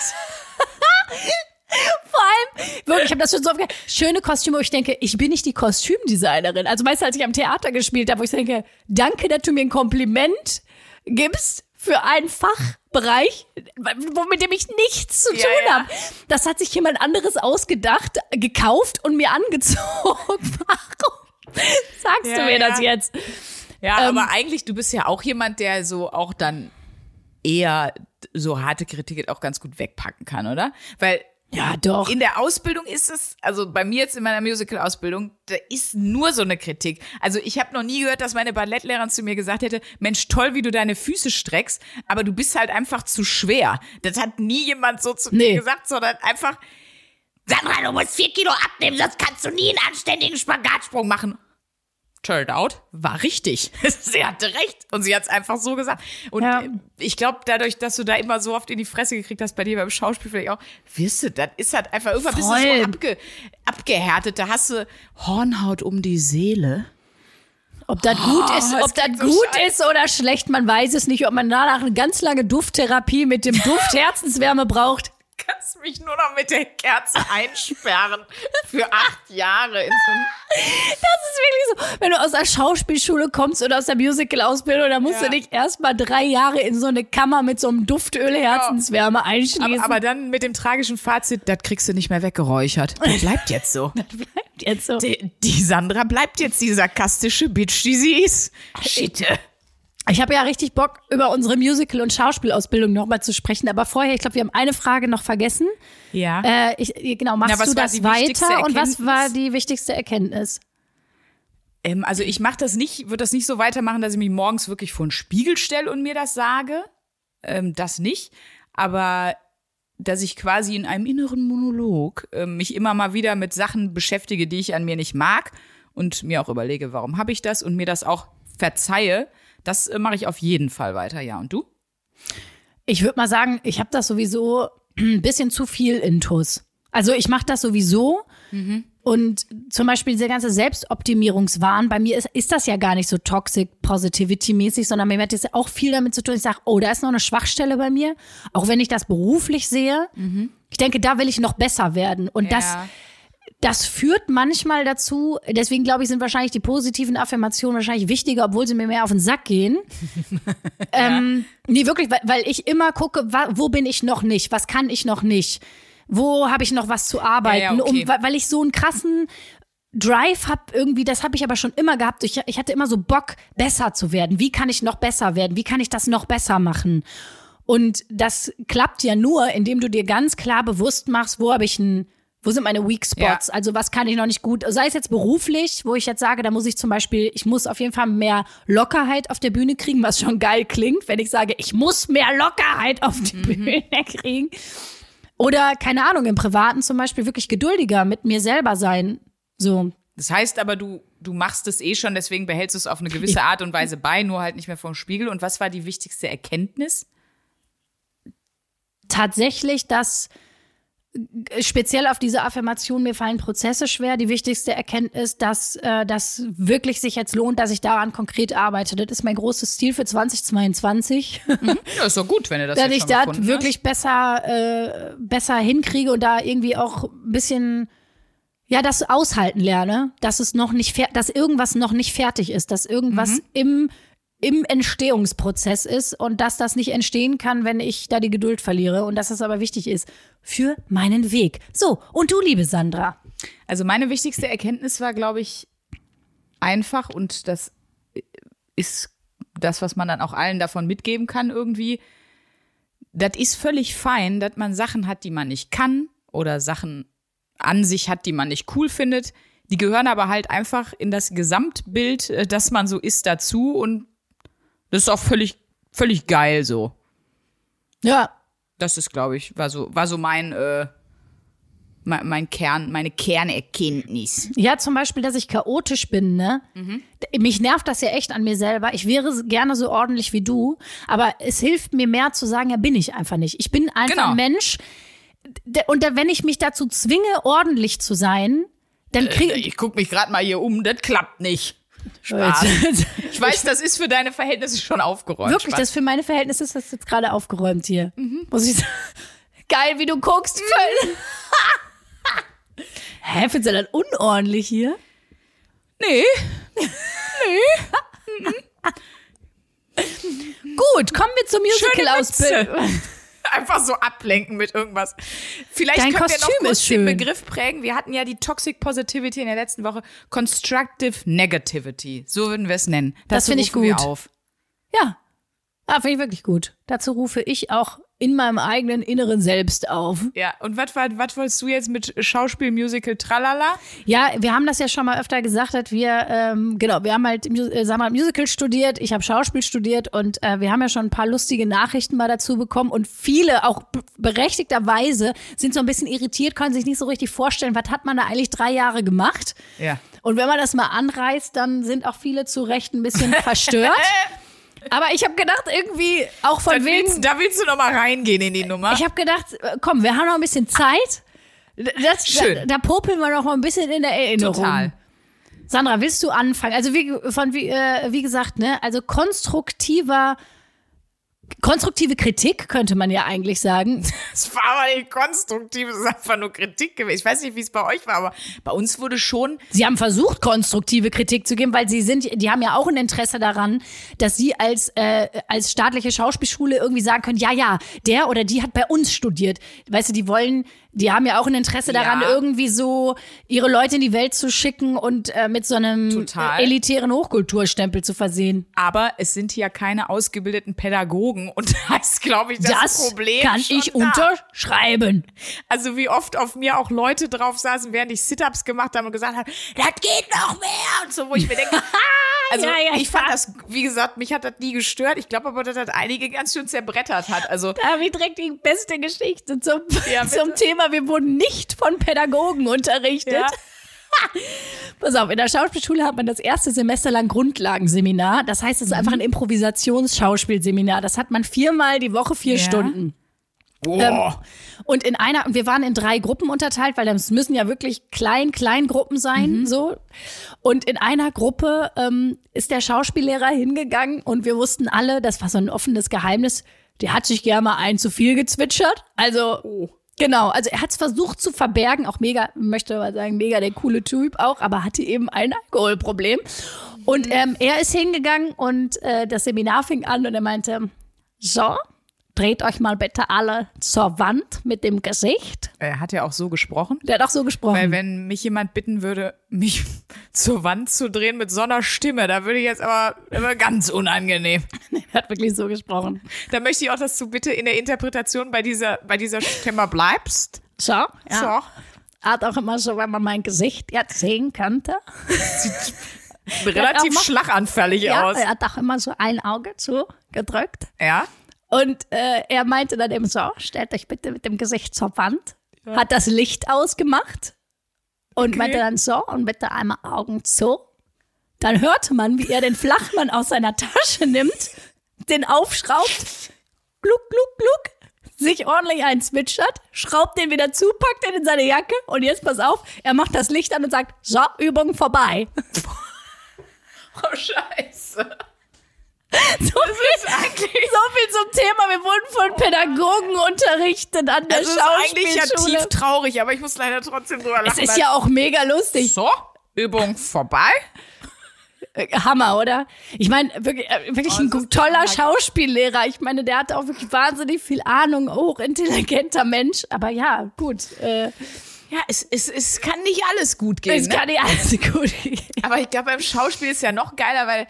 vor allem, wirklich, ich habe das schon so oft gehört, schöne Kostüme, wo ich denke, ich bin nicht die Kostümdesignerin. Also meistens, als ich am Theater gespielt habe, wo ich denke, danke, dass du mir ein Kompliment gibst für einen Fachbereich, wo- mit dem ich nichts zu tun ja. habe. Das hat sich jemand anderes ausgedacht, gekauft und mir angezogen. Warum sagst Ja, du mir das jetzt? Ja, Ähm, aber eigentlich, du bist ja auch jemand, der so auch dann eher so harte Kritik auch ganz gut wegpacken kann, oder? Weil Ja, doch. In der Ausbildung ist es, also bei mir jetzt in meiner Musical-Ausbildung, da ist nur so eine Kritik. Also ich habe noch nie gehört, dass meine Ballettlehrerin zu mir gesagt hätte, Mensch, toll, wie du deine Füße streckst, aber du bist halt einfach zu schwer. Das hat nie jemand so zu Nee. mir gesagt, sondern einfach, Sandra, du musst vier Kilo abnehmen, sonst kannst du nie einen anständigen Spagatsprung machen. Turned out, war richtig. sie hatte recht. Und sie hat es einfach so gesagt. Und Ja. äh, ich glaube, dadurch, dass du da immer so oft in die Fresse gekriegt hast, bei dir beim Schauspiel vielleicht auch, wirst du, das ist halt einfach, irgendwann bist du Voll. so abge, abgehärtet. Da hast du Hornhaut um die Seele. Ob das gut ist, ob das so gut scheiße. ist oder schlecht, man weiß es nicht. Ob man danach eine ganz lange Dufttherapie mit dem Duft Herzenswärme braucht. Kannst mich nur noch mit der Kerze einsperren. Für acht Jahre in so Das ist wirklich so. Wenn du aus der Schauspielschule kommst oder aus der Musical-Ausbildung, dann musst Ja. du dich erstmal drei Jahre in so eine Kammer mit so einem Duftöl Herzenswärme einschließen. aber, aber dann mit dem tragischen Fazit, das kriegst du nicht mehr weggeräuchert. Das bleibt jetzt so. das bleibt jetzt so. Die, die Sandra bleibt jetzt die sarkastische Bitch, die sie ist. Shit. Ich habe ja richtig Bock, über unsere Musical- und Schauspielausbildung nochmal zu sprechen. Aber vorher, ich glaube, wir haben eine Frage noch vergessen. Ja. Äh, ich, genau, machst Na, du das weiter? Und was war die wichtigste Erkenntnis? Ähm, also ich mache das nicht, würde das nicht so weitermachen, dass ich mich morgens wirklich vor den Spiegel stelle und mir das sage. Ähm, das nicht. Aber dass ich quasi in einem inneren Monolog ähm, mich immer mal wieder mit Sachen beschäftige, die ich an mir nicht mag und mir auch überlege, warum habe ich das und mir das auch verzeihe, das äh, mache ich auf jeden Fall weiter, ja. Und du? Ich würde mal sagen, ich habe das sowieso ein bisschen zu viel intus. Also ich mache das sowieso. Und zum Beispiel dieser ganze Selbstoptimierungswahn, bei mir ist, ist das ja gar nicht so toxic positivity mäßig, sondern mir hat das auch viel damit zu tun. Ich sage, oh, da ist noch eine Schwachstelle bei mir, auch wenn ich das beruflich sehe. Ich denke, da will ich noch besser werden. Und Ja. das führt manchmal dazu, deswegen glaube ich, sind wahrscheinlich die positiven Affirmationen wahrscheinlich wichtiger, obwohl sie mir mehr auf den Sack gehen. ähm, nee, wirklich, weil, weil ich immer gucke, wo bin ich noch nicht, was kann ich noch nicht, wo habe ich noch was zu arbeiten, Ja, ja, okay. um, weil, weil ich so einen krassen Drive habe irgendwie, das habe ich aber schon immer gehabt. Ich, ich hatte immer so Bock, besser zu werden. Wie kann ich noch besser werden? Wie kann ich das noch besser machen? Und das klappt ja nur, indem du dir ganz klar bewusst machst, wo habe ich ein, wo sind meine Weak Spots? Ja. Also was kann ich noch nicht gut? Sei es jetzt beruflich, wo ich jetzt sage, da muss ich zum Beispiel, ich muss auf jeden Fall mehr Lockerheit auf der Bühne kriegen, was schon geil klingt, wenn ich sage, ich muss mehr Lockerheit auf die Bühne kriegen. Oder keine Ahnung, im Privaten zum Beispiel wirklich geduldiger mit mir selber sein. So, Das heißt aber, du, du machst es eh schon, deswegen behältst du es auf eine gewisse Art und Weise bei, nur halt nicht mehr vom Spiegel. Und was war die wichtigste Erkenntnis? tatsächlich, dass speziell auf diese Affirmation mir fallen Prozesse schwer. Die wichtigste Erkenntnis, dass äh, das wirklich sich jetzt lohnt, dass ich daran konkret arbeite. Das ist mein großes Ziel für 2022, Ja, ist doch gut, wenn du das dass ich da wirklich besser äh, besser hinkriege und da irgendwie auch ein bisschen ja, das aushalten lerne, dass es noch nicht dass irgendwas noch nicht fertig ist, dass irgendwas Mhm. im im Entstehungsprozess ist und dass das nicht entstehen kann, wenn ich da die Geduld verliere und dass es aber wichtig ist für meinen Weg. So, und du, liebe Sandra. Also meine wichtigste Erkenntnis war, glaube ich, einfach und das ist das, was man dann auch allen davon mitgeben kann irgendwie. Das ist völlig fein, dass man Sachen hat, die man nicht kann oder Sachen an sich hat, die man nicht cool findet. Die gehören aber halt einfach in das Gesamtbild, äh, dass man so ist, dazu und das ist auch völlig, völlig geil so. Ja, Das ist, glaube ich, war so, war so mein, äh, mein, mein Kern, meine Kernerkenntnis. Ja, zum Beispiel, dass ich chaotisch bin, ne? Mich nervt das ja echt an mir selber. Ich wäre gerne so ordentlich wie du, aber es hilft mir mehr zu sagen, ja, bin ich einfach nicht. Ich bin einfach Genau. ein Mensch. Und wenn ich mich dazu zwinge, ordentlich zu sein, dann kriege Ich guck mich gerade mal hier um, das klappt nicht. Spaß. Ich weiß, das ist für deine Verhältnisse schon aufgeräumt. Wirklich, Spaß. das für meine Verhältnisse ist das jetzt gerade aufgeräumt hier. Muss ich sagen. Geil, wie du guckst. Voll. Hä, findest du das unordentlich hier? Nee. Gut, kommen wir zur Musical-Ausbildung. Einfach so ablenken mit irgendwas. Vielleicht Dein können wir noch Kostüm kurz den schön. Begriff prägen. Wir hatten ja die Toxic Positivity in der letzten Woche. Constructive Negativity. So würden wir es nennen. Das Dazu finde ich rufen wir gut. auf. Ja. Ah, finde ich wirklich gut. Dazu rufe ich auch in meinem eigenen inneren Selbst auf. Ja, und was was wolltest du jetzt mit Schauspiel, Musical, tralala? Ja, wir haben das ja schon mal öfter gesagt, dass wir, ähm, genau, wir haben halt äh, sag mal, Musical studiert, ich habe Schauspiel studiert und äh, wir haben ja schon ein paar lustige Nachrichten mal dazu bekommen und viele, auch berechtigterweise, sind so ein bisschen irritiert, können sich nicht so richtig vorstellen, was hat man da eigentlich drei Jahre gemacht? Ja. Und wenn man das mal anreißt, dann sind auch viele zu Recht ein bisschen verstört. Aber ich habe gedacht, irgendwie auch von da wegen. Willst, da willst du noch mal reingehen in die Nummer. Ich habe gedacht, äh, komm, wir haben noch ein bisschen Zeit. Das, Schön. Da, da popeln wir noch mal ein bisschen in der Erinnerung. Total. Sandra, willst du anfangen? Also wie, von, wie, äh, wie gesagt, ne, also konstruktiver konstruktive Kritik, könnte man ja eigentlich sagen. Es war aber nicht konstruktiv, es ist einfach nur Kritik gewesen. Ich weiß nicht, wie es bei euch war, aber bei uns wurde schon. Sie haben versucht, konstruktive Kritik zu geben, weil sie sind, die haben ja auch ein Interesse daran, dass sie als, äh, als staatliche Schauspielschule irgendwie sagen können, ja, ja, der oder die hat bei uns studiert. Weißt du, die wollen die haben ja auch ein Interesse daran, ja. irgendwie so ihre Leute in die Welt zu schicken und äh, mit so einem Total. elitären Hochkulturstempel zu versehen. Aber es sind ja keine ausgebildeten Pädagogen und da ist, glaube ich, das, das Problem. Kann ich da. unterschreiben. Also wie oft auf mir auch Leute drauf saßen, während ich Sit-ups gemacht habe und gesagt haben, das geht noch mehr und so, wo ich mir denke, also ja, ja, ich fand das, wie gesagt, mich hat das nie gestört. Ich glaube aber, dass das einige ganz schön zerbrettert hat. Also da habe ich direkt die beste Geschichte zum, zum Thema Thema, wir wurden nicht von Pädagogen unterrichtet. Ja. Pass auf, in der Schauspielschule hat man das erste Semester lang Grundlagenseminar. Das heißt, es ist mhm. einfach ein Improvisationsschauspielseminar. Das hat man viermal die Woche, vier ja. Stunden. Oh. Ähm, und in einer, und wir waren in drei Gruppen unterteilt, weil das müssen ja wirklich klein, klein Gruppen sein, mhm. so. Und in einer Gruppe ähm, ist der Schauspiellehrer hingegangen und wir wussten alle, das war so ein offenes Geheimnis, der hat sich gerne mal ein zu viel gezwitschert. Also, oh. Genau, also er hat es versucht zu verbergen, auch mega, möchte mal sagen, mega der coole Typ auch, aber hatte eben ein Alkoholproblem. Und mhm. ähm, er ist hingegangen und äh, das Seminar fing an und er meinte, so, dreht euch mal bitte alle zur Wand mit dem Gesicht. Er hat ja auch so gesprochen. Der hat auch so gesprochen. Weil wenn mich jemand bitten würde, mich zur Wand zu drehen mit so einer Stimme, da würde ich jetzt aber immer ganz unangenehm. er hat wirklich so gesprochen. Da möchte ich auch, dass du bitte in der Interpretation bei dieser, bei dieser Stimme bleibst. So, ja. So. Er hat auch immer so, wenn man mein Gesicht jetzt sehen könnte. Sieht relativ schlaganfällig ja, aus. Er hat auch immer so ein Auge zugedrückt. Ja. Und äh, er meinte dann eben so, stellt euch bitte mit dem Gesicht zur Wand. Ja. Hat das Licht ausgemacht und okay. meinte dann so, und bitte einmal Augen zu. Dann hörte man, wie er den Flachmann aus seiner Tasche nimmt, den aufschraubt, gluck, gluck, gluck, sich ordentlich einzwitschert, schraubt den wieder zu, packt den in seine Jacke und jetzt pass auf, er macht das Licht an und sagt, so, Übung vorbei. oh, scheiße. So viel, so viel zum Thema. Wir wurden von Pädagogen unterrichtet an der also Schauspielschule. ist eigentlich ja tief traurig, aber ich muss leider trotzdem drüber lachen. Es ist ja auch mega lustig. So, Übung vorbei. Äh, Hammer, oder? Ich meine, wirklich, äh, wirklich oh, ein toller Schauspiellehrer. Ich meine, der hatte auch wirklich wahnsinnig viel Ahnung, hochintelligenter Mensch. Aber ja, gut. Äh, ja, es, es, es kann nicht alles gut gehen. Es ne? kann nicht alles gut gehen. Aber ich glaube, beim Schauspiel ist ja noch geiler, weil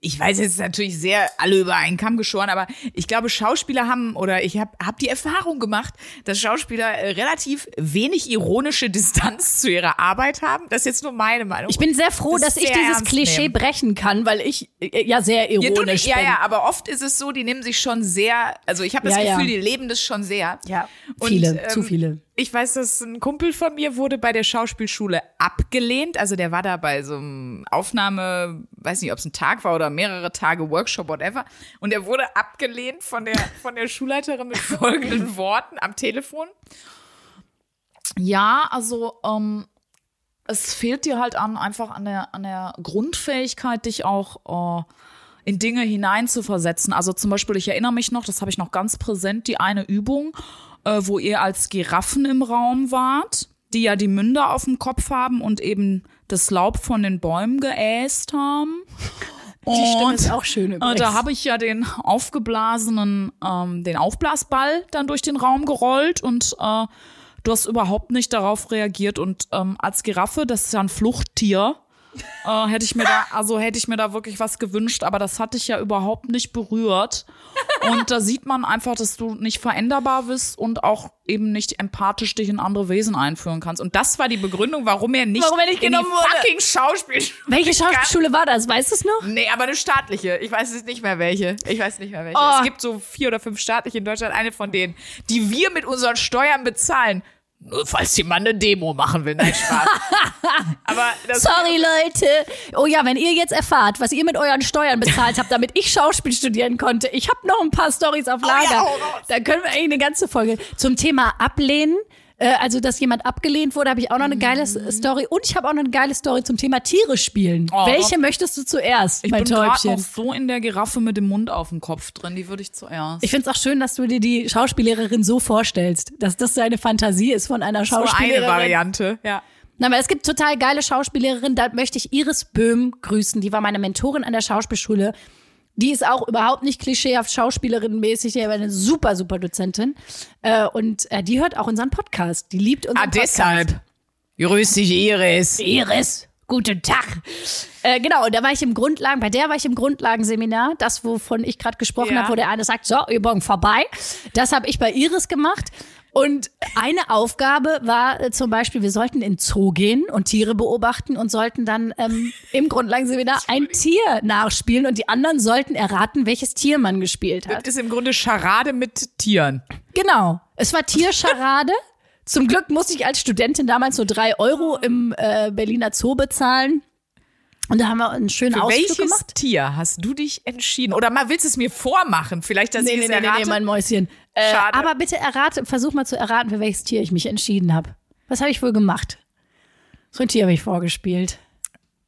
ich weiß jetzt natürlich sehr alle über einen Kamm geschoren, aber ich glaube, Schauspieler haben oder ich habe hab die Erfahrung gemacht, dass Schauspieler äh, relativ wenig ironische Distanz zu ihrer Arbeit haben. Das ist jetzt nur meine Meinung. Ich bin sehr froh, das dass ich dieses Klischee nehmen. brechen kann, weil ich äh, ja sehr ironisch ja, du, bin. Ja, ja, aber oft ist es so, die nehmen sich schon sehr, also ich habe das ja, Gefühl, ja. die leben das schon sehr. Ja, viele, Und, ähm, zu viele ich weiß, dass ein Kumpel von mir wurde bei der Schauspielschule abgelehnt. Also der war da bei so einem Aufnahme, weiß nicht, ob es ein Tag war oder mehrere Tage Workshop, whatever. Und er wurde abgelehnt von der, von der Schulleiterin mit folgenden Worten am Telefon. Ja, also ähm, es fehlt dir halt an einfach an der, an der Grundfähigkeit, dich auch äh, in Dinge hineinzuversetzen. Also zum Beispiel, ich erinnere mich noch, das habe ich noch ganz präsent, die eine Übung äh, wo ihr als Giraffen im Raum wart, die ja die Münder auf dem Kopf haben und eben das Laub von den Bäumen geäst haben. Die Stimme ist auch schön übrigens. Äh, da habe ich ja den aufgeblasenen, ähm, den Aufblasball dann durch den Raum gerollt und äh, du hast überhaupt nicht darauf reagiert. Und ähm, als Giraffe, das ist ja ein Fluchttier, äh, hätte ich mir da, also hätte ich mir da wirklich was gewünscht, aber das hatte ich ja überhaupt nicht berührt. Und da sieht man einfach, dass du nicht veränderbar bist und auch eben nicht empathisch dich in andere Wesen einführen kannst. Und das war die Begründung, warum er nicht, Warum er nicht in genommen die wurde. fucking Schauspielschule Welche Schauspielschule war das? Weißt du es noch? Nee, aber eine staatliche. Ich weiß es nicht mehr welche. Ich weiß nicht mehr welche. Oh. Es gibt so vier oder fünf staatliche in Deutschland, eine von denen, die wir mit unseren Steuern bezahlen. Nur falls jemand eine Demo machen will. Nein, Spaß. aber Sorry, Leute. Oh ja, wenn ihr jetzt erfahrt, was ihr mit euren Steuern bezahlt habt, damit ich Schauspiel studieren konnte, ich habe noch ein paar Stories auf Lager. ja, hau raus. da können wir eigentlich eine ganze Folge zum Thema Ablehnen. Äh, also, dass jemand abgelehnt wurde, habe ich auch noch eine geile S- Story. Und ich habe auch noch eine geile Story zum Thema Tiere spielen. Oh. Welche möchtest du zuerst, ich mein bin Täubchen? noch so in der Giraffe mit dem Mund auf dem Kopf drin. Die würde ich zuerst. Ich finde es auch schön, dass du dir die Schauspiellehrerin so vorstellst, dass das deine Fantasie ist von einer so eine. Variante. Ja. Na, aber es gibt total geile Schauspiellehrerin, da möchte ich Iris Böhm grüßen. Die war meine Mentorin an der Schauspielschule. Die ist auch überhaupt nicht klischeehaft Schauspielerinnenmäßig, die war eine super, super Dozentin. Äh, und äh, die hört auch unseren Podcast. Die liebt unseren Ah, Podcast. deshalb. Grüß dich, Iris. Iris, guten Tag. Äh, genau, und da war ich im Grundlagen, bei der war ich im Grundlagenseminar, das, wovon ich gerade gesprochen Ja. habe, wo der eine sagt, so, Übung vorbei. Das habe ich bei Iris gemacht. Und eine Aufgabe war äh, zum Beispiel, wir sollten in den Zoo gehen und Tiere beobachten und sollten dann ähm, im Grundlagenseminar ein Tier nachspielen und die anderen sollten erraten, welches Tier man gespielt hat. Das ist im Grunde Scharade mit Tieren. Genau. Es war Tierscharade. Zum Glück musste ich als Studentin damals nur drei Euro im äh, Berliner Zoo bezahlen. Und da haben wir einen schönen Für Ausflug welches gemacht. Tier hast du dich entschieden? Oder mal willst du es mir vormachen? Vielleicht, dass Nee, ich nee, es nee, nee, errate? nee, mein Mäuschen. Äh, Schade. aber bitte errate, versuch mal zu erraten, für welches Tier ich mich entschieden habe. Was habe ich wohl gemacht? So ein Tier habe ich vorgespielt.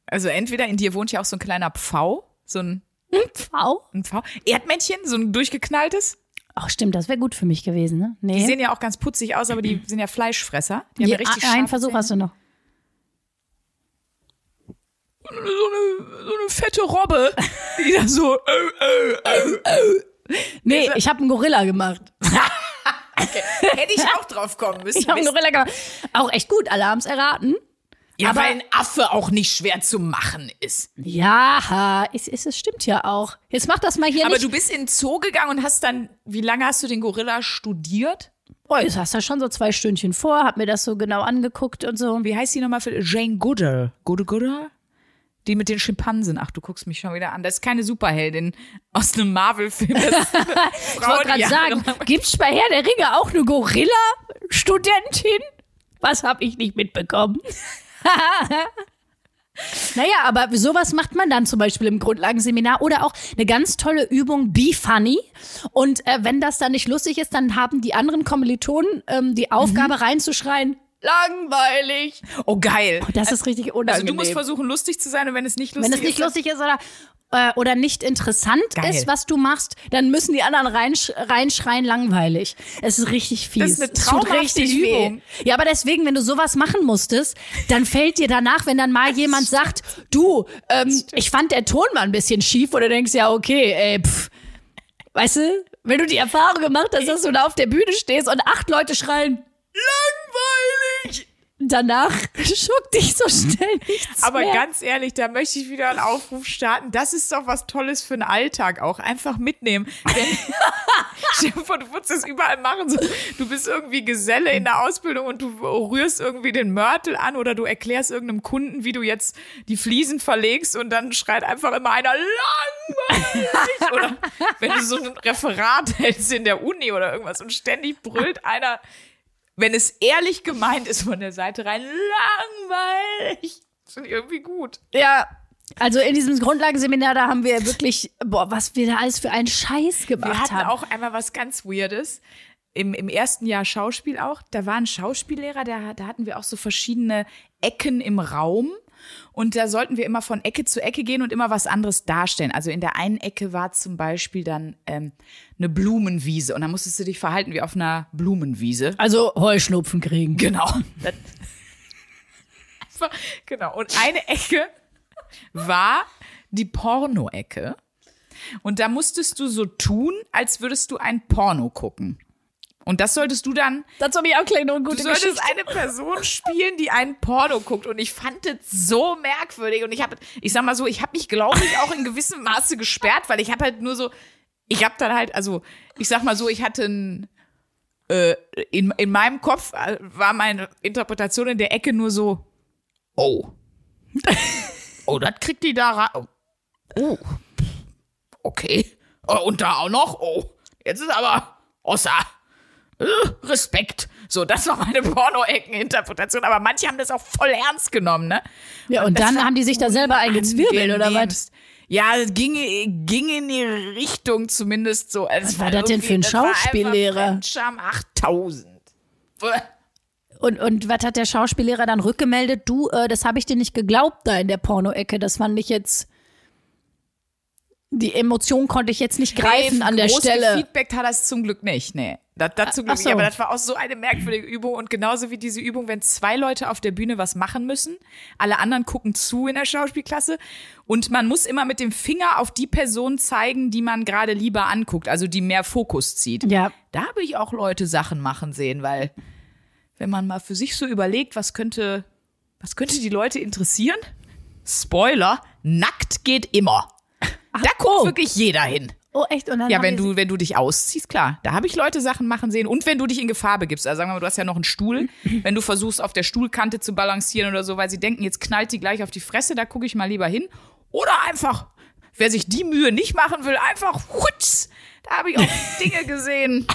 Also entweder in dir wohnt ja auch so ein kleiner Pfau, so ein, Pfau? ein Pfau. Erdmännchen, so ein durchgeknalltes. Ach, stimmt, das wäre gut für mich gewesen, ne? Nee. Die sehen ja auch ganz putzig aus, aber die sind ja Fleischfresser. Die haben ja, richtig einen Versuch hast du noch. So eine, so eine fette Robbe, die da so. Nee, ich habe einen Gorilla gemacht. Hätte ich auch drauf kommen müssen. Ich habe einen Gorilla gemacht. Auch echt gut, es erraten. ja, aber- weil ein Affe auch nicht schwer zu machen ist. Ja, es, es, es stimmt ja auch. Jetzt mach das mal hier Aber nicht. du bist in den Zoo gegangen und hast dann, wie lange hast du den Gorilla studiert? Oh, jetzt hast du schon so zwei Stündchen vor, hab mir das so genau angeguckt und so. Wie heißt die nochmal für Jane? Goodall Goodall? Die mit den Schimpansen. Ach, du guckst mich schon wieder an. Das ist keine Superheldin aus einem Marvel-Film. Ich wollte gerade sagen, gibt's bei Herr der Ringe auch eine Gorilla-Studentin? Was hab ich nicht mitbekommen? naja, aber sowas macht man dann zum Beispiel im Grundlagenseminar oder auch eine ganz tolle Übung Be Funny. Und äh, wenn das dann nicht lustig ist, dann haben die anderen Kommilitonen ähm, die Aufgabe Mhm. reinzuschreien, langweilig. Oh, geil. Das ist richtig Also unangenehm. du musst versuchen, lustig zu sein und wenn es nicht lustig Wenn es nicht ist, lustig ist oder, äh, oder nicht interessant Geil. ist, was du machst, dann müssen die anderen reinsch reinschreien, langweilig. Es ist richtig fies. Das ist eine traumhafte Übung. Ja, aber deswegen, wenn du sowas machen musstest, dann fällt dir danach, wenn dann mal jemand sagt, du, ähm, ich fand der Ton mal ein bisschen schief, oder denkst ja, okay, ey, pff. Weißt du, wenn du die Erfahrung gemacht hast, dass du da auf der Bühne stehst und acht Leute schreien, langweilig. Danach schuckt dich so schnell nichts Aber mehr. ganz ehrlich, da möchte ich wieder einen Aufruf starten. Das ist doch was Tolles für den Alltag auch. Einfach mitnehmen. Denn, vor, du würdest das überall machen. So, du bist irgendwie Geselle in der Ausbildung und du rührst irgendwie den Mörtel an oder du erklärst irgendeinem Kunden, wie du jetzt die Fliesen verlegst und dann schreit einfach immer einer langweilig. oder wenn du so ein Referat hältst in der Uni oder irgendwas und ständig brüllt einer, wenn es ehrlich gemeint ist von der Seite rein, langweilig. Das finde ich irgendwie gut. Ja, also in diesem Grundlagenseminar, da haben wir wirklich, boah, was wir da alles für einen Scheiß Wir gemacht hatten haben. auch einmal was ganz Weirdes. Im, Im ersten Jahr Schauspiel auch. Da war ein Schauspiellehrer, da, da hatten wir auch so verschiedene Ecken im Raum. Und da sollten wir immer von Ecke zu Ecke gehen und immer was anderes darstellen. Also in der einen Ecke war zum Beispiel dann ähm, eine Blumenwiese. Und da musstest du dich verhalten wie auf einer Blumenwiese. also Heuschnupfen kriegen. Genau. Genau. Und eine Ecke war die Porno-Ecke. Und da musstest du so tun, als würdest du ein Porno gucken. Und das solltest du dann, Dazu habe ich auch gleich noch eine du gute solltest Geschichte. eine Person spielen, die ein Porno guckt. Und ich fand das so merkwürdig. Und ich habe, ich sag mal so, ich habe mich, glaube ich, auch in gewissem Maße gesperrt, weil ich habe halt nur so, ich habe dann halt, also ich sag mal so, ich hatte ein, äh, in, in meinem Kopf äh, war meine Interpretation in der Ecke nur so, oh, oh, das kriegt die da rein. Oh, okay. Oh, und da auch noch, oh, jetzt ist aber Ossa. Äh, Respekt. So, das war meine Porno-Ecken-Interpretation. Aber manche haben das auch voll ernst genommen, ne? Ja, und, und dann haben die sich da selber eingezwirbelt, oder was? Ja, es ging, ging in die Richtung zumindest so. Also was war, das denn für ein Schauspiellehrer? Scham 8000. Und, und was hat der Schauspiellehrer dann rückgemeldet? Du, äh, das habe ich dir nicht geglaubt da in der Porno-Ecke. Das fand ich jetzt. Die Emotion konnte ich jetzt nicht greifen nee, an der Stelle. Feedback hat das zum Glück nicht, nee. Das, dazu Glück so. nicht. Aber das war auch so eine merkwürdige Übung. Und genauso wie diese Übung, wenn zwei Leute auf der Bühne was machen müssen, alle anderen gucken zu in der Schauspielklasse. Und man muss immer mit dem Finger auf die Person zeigen, die man gerade lieber anguckt, also die mehr Fokus zieht. Ja. Da habe ich auch Leute Sachen machen sehen, weil wenn man mal für sich so überlegt, was könnte, was könnte die Leute interessieren? Spoiler, nackt geht immer. Ach, da guckt oh. wirklich jeder hin. Oh, echt? Und dann ja, wenn du, wenn du dich ausziehst, klar. Da habe ich Leute Sachen machen sehen. Und wenn du dich in Gefahr begibst. Also sagen wir mal, du hast ja noch einen Stuhl. wenn du versuchst, auf der Stuhlkante zu balancieren oder so, weil sie denken, jetzt knallt die gleich auf die Fresse, da gucke ich mal lieber hin. Oder einfach, wer sich die Mühe nicht machen will, einfach, hutz, da habe ich auch Dinge gesehen.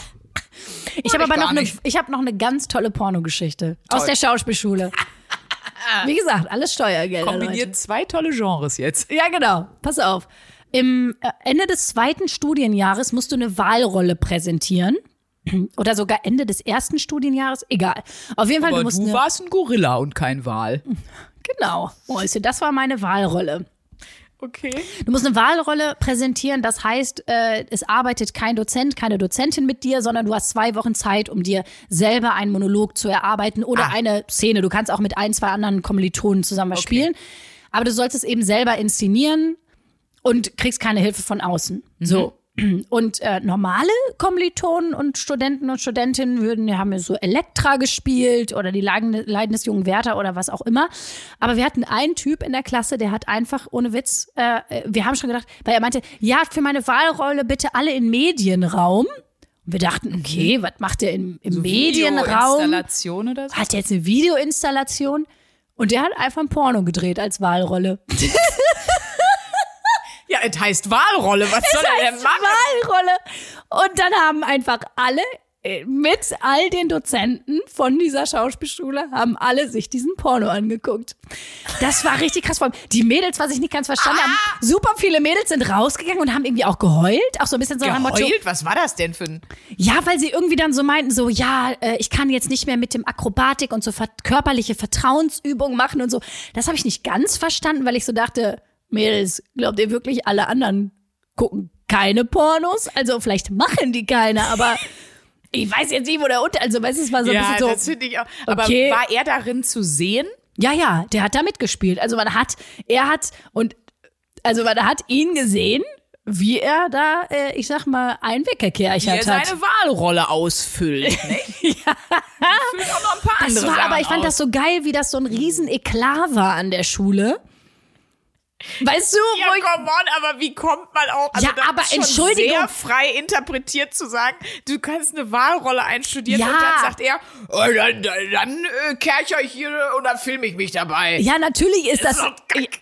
Ich habe aber noch eine, ich habe noch eine ganz tolle Pornogeschichte aus der Schauspielschule. Wie gesagt, alles Steuergelder. Kombiniert Leute. zwei tolle Genres jetzt. Ja, genau. Pass auf. Im äh, Ende des zweiten Studienjahres musst du eine Wahlrolle präsentieren. Oder sogar Ende des ersten Studienjahres, egal. Auf jeden Fall, Aber du musst. Du warst ein Gorilla und kein Wal. Genau, Mäuse, das war meine Wahlrolle. Okay. Du musst eine Wahlrolle präsentieren, das heißt, äh, es arbeitet kein Dozent, keine Dozentin mit dir, sondern du hast zwei Wochen Zeit, um dir selber einen Monolog zu erarbeiten oder ah. eine Szene. Du kannst auch mit ein, zwei anderen Kommilitonen zusammen was okay. spielen. Aber du sollst es eben selber inszenieren, und kriegst keine Hilfe von außen. Mhm. So. Und äh, normale Kommilitonen und Studenten und Studentinnen würden, haben ja so Elektra gespielt oder die Leiden, Leiden des jungen Werther oder was auch immer. Aber wir hatten einen Typ in der Klasse, der hat einfach, ohne Witz, äh, wir haben schon gedacht, weil er meinte, ja, für meine Wahlrolle bitte alle in Medienraum. Und wir dachten, okay, mhm. was macht der im, im so Medienraum? Installation oder so? Hat der jetzt eine Videoinstallation? Und der hat einfach ein Porno gedreht als Wahlrolle. Ja, es heißt Wahlrolle. Was soll er denn machen? Wahlrolle. Und dann haben einfach alle äh, mit all den Dozenten von dieser Schauspielschule haben alle sich diesen Porno angeguckt. Das war richtig krass. Die Mädels, was ich nicht ganz verstanden ah. habe, super viele Mädels sind rausgegangen und haben irgendwie auch geheult. Auch so ein bisschen so geheult? Motto. Was war das denn für ein? Ja, weil sie irgendwie dann so meinten, so, ja, äh, ich kann jetzt nicht mehr mit dem Akrobatik und so körperliche Vertrauensübungen machen und so. Das habe ich nicht ganz verstanden, weil ich so dachte, Mädels, glaubt ihr wirklich, alle anderen gucken keine Pornos? Also vielleicht machen die keine, aber ich weiß jetzt nicht, wo der Unter, also weißt du, es war so ja, ein bisschen so. das finde ich auch. Aber okay. war er darin zu sehen? Ja, ja, der hat da mitgespielt. Also man hat, er hat und also man hat ihn gesehen, wie er da, äh, ich sag mal, ein Weckerkerchert hat. Wie er seine Wahlrolle ausfüllt. Ne? ja. Füllt auch noch ein paar das andere war, aber ich fand aus. das so geil, wie das so ein riesen Eklat war an der Schule. Weißt du, ja, wo ich, come on, aber wie kommt man auch? Also ja, aber Entschuldigung. Sehr frei interpretiert zu sagen, du kannst eine Wahlrolle einstudieren ja. und dann sagt er, oh, dann, dann, dann äh, kercher ich hier und dann filme ich mich dabei. Ja, natürlich ist, ist das,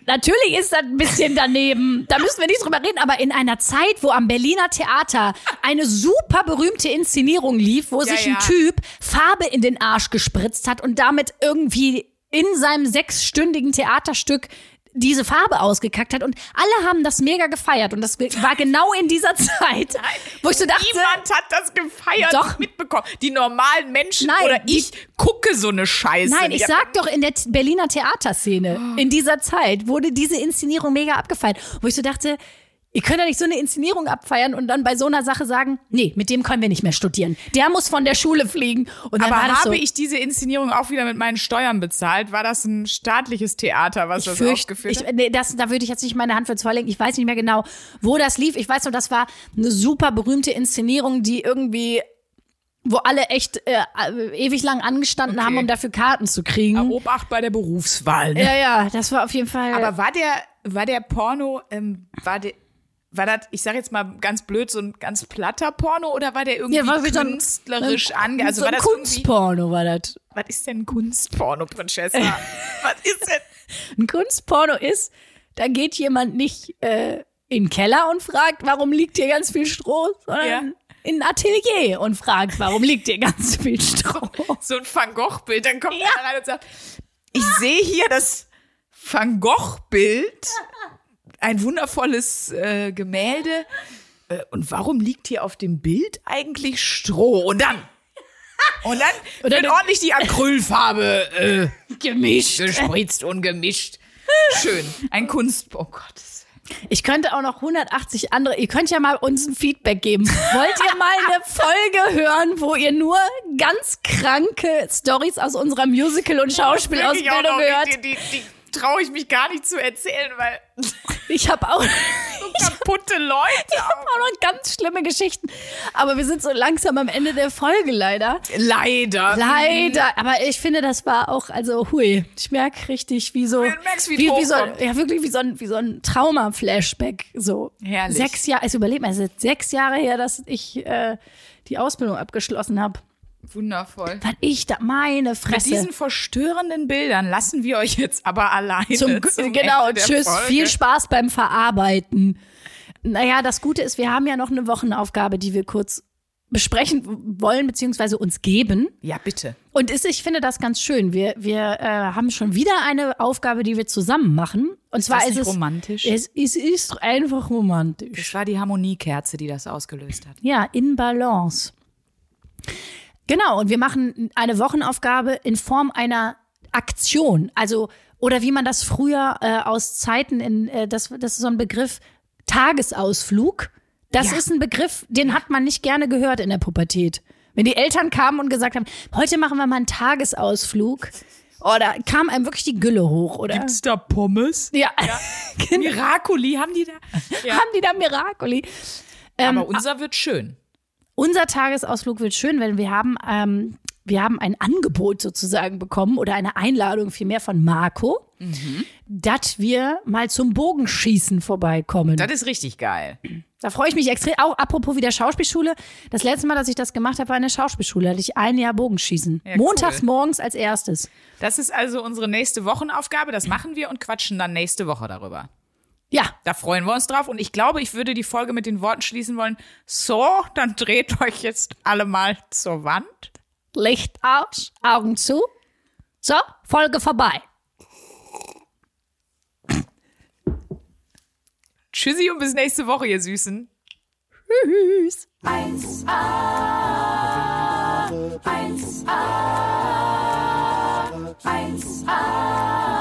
natürlich ist das ein bisschen daneben. da müssen wir nicht drüber reden, aber in einer Zeit, wo am Berliner Theater eine super berühmte Inszenierung lief, wo ja, sich ein ja. Typ Farbe in den Arsch gespritzt hat und damit irgendwie in seinem sechsstündigen Theaterstück diese Farbe ausgekackt hat und alle haben das mega gefeiert und das war genau in dieser Zeit, wo ich so dachte, niemand hat das gefeiert doch mitbekommen. Die normalen Menschen Nein, oder ich die, gucke so eine Scheiße. Nein, ich sag doch in der Berliner Theaterszene oh. in dieser Zeit wurde diese Inszenierung mega abgefeiert, wo ich so dachte, Ihr könnt ja nicht so eine Inszenierung abfeiern und dann bei so einer Sache sagen, nee, mit dem können wir nicht mehr studieren. Der muss von der Schule fliegen. Aber habe so, ich diese Inszenierung auch wieder mit meinen Steuern bezahlt? War das ein staatliches Theater, was das fürcht, aufgeführt hat? Nee, das, da würde ich jetzt nicht meine Hand für vorlegen. Ich weiß nicht mehr genau, wo das lief. Ich weiß nur, das war eine super berühmte Inszenierung, die irgendwie wo alle echt äh, ewig lang angestanden okay. haben, um dafür Karten zu kriegen. Aber Obacht bei der Berufswahl. Ne? Ja, ja, das war auf jeden Fall. Aber war der, war der Porno, ähm, war der, war das, ich sag jetzt mal ganz blöd, so ein ganz platter Porno oder war der irgendwie Ja, war wie so künstlerisch ange... Also so war ein das. Kunstporno war das. Was ist denn Kunstporno, Prinzessa? Was ist denn... Ein Kunstporno ist, da geht jemand nicht äh, in den Keller und fragt, warum liegt hier ganz viel Stroh, sondern Ja. in ein Atelier und fragt, warum liegt hier ganz viel Stroh. so ein Van Gogh-Bild. Dann kommt einer rein und sagt, ich sehe hier das Van Gogh-Bild, ein wundervolles äh, Gemälde. Äh, und warum liegt hier auf dem Bild eigentlich Stroh? Und dann, und dann Oder wird ordentlich die Acrylfarbe äh, Gemischt. gespritzt und gemischt. Schön. Ein Kunst... Oh Gott. Ich könnte auch noch 180 andere, ihr könnt ja mal uns ein Feedback geben. Wollt ihr mal eine Folge hören, wo ihr nur ganz kranke Stories aus unserer Musical- und Schauspielausbildung hört? Die, die, die traue ich mich gar nicht zu erzählen, weil Ich habe auch, kaputte Leute. auch noch ganz schlimme Geschichten. Aber wir sind so langsam am Ende der Folge leider. Leider. Leider, aber ich finde, das war auch, also hui, ich merke richtig, wie so, Du merkst, wie wie, wie so, ja wirklich wie so ein, wie so ein Trauma-Flashback, so. Herrlich. Sechs Jahre, also überleg mal, es ist sechs Jahre her, dass ich äh, die Ausbildung abgeschlossen habe. Wundervoll. Was ich da, meine Mit Fresse. diesen verstörenden Bildern lassen wir euch jetzt aber alleine. Zum, zum genau, tschüss, Folge. viel Spaß beim Verarbeiten. Naja, das Gute ist, wir haben ja noch eine Wochenaufgabe, die wir kurz besprechen wollen, beziehungsweise uns geben. Ja, bitte. Und ist, ich finde das ganz schön. Wir, wir äh, haben schon wieder eine Aufgabe, die wir zusammen machen. Und zwar das ist es romantisch? Es, es ist einfach romantisch. Das war die Harmoniekerze, die das ausgelöst hat. Ja, in Balance. Genau, und wir machen eine Wochenaufgabe in Form einer Aktion. Also, oder wie man das früher äh, aus Zeiten in, äh, das, das ist so ein Begriff, Tagesausflug. Das Ja. ist ein Begriff, den hat man nicht gerne gehört in der Pubertät. Wenn die Eltern kamen und gesagt haben, heute machen wir mal einen Tagesausflug. Oh, da kam einem wirklich die Gülle hoch, oder? da Pommes? Ja, genau. Miracoli haben die da? Ja. haben die da Miracoli. Ähm, Aber unser wird schön. Unser Tagesausflug wird schön, weil wir haben, ähm, wir haben ein Angebot sozusagen bekommen oder eine Einladung vielmehr von Marco, dass wir mal zum Bogenschießen vorbeikommen. Das ist richtig geil. Da freue ich mich extrem. Auch apropos wieder Schauspielschule. Das letzte Mal, dass ich das gemacht habe, war in der Schauspielschule. Da hatte ich ein Jahr Bogenschießen. Ja, Montags cool. morgens als erstes. Das ist also unsere nächste Wochenaufgabe. Das machen wir und quatschen dann nächste Woche darüber. Ja, Da freuen wir uns drauf. Und ich glaube, ich würde die Folge mit den Worten schließen wollen. So, dann dreht euch jetzt alle mal zur Wand. Licht aus, Augen zu. So, Folge vorbei. Tschüssi und bis nächste Woche, ihr Süßen. Tschüss. 1A, 1A, 1A,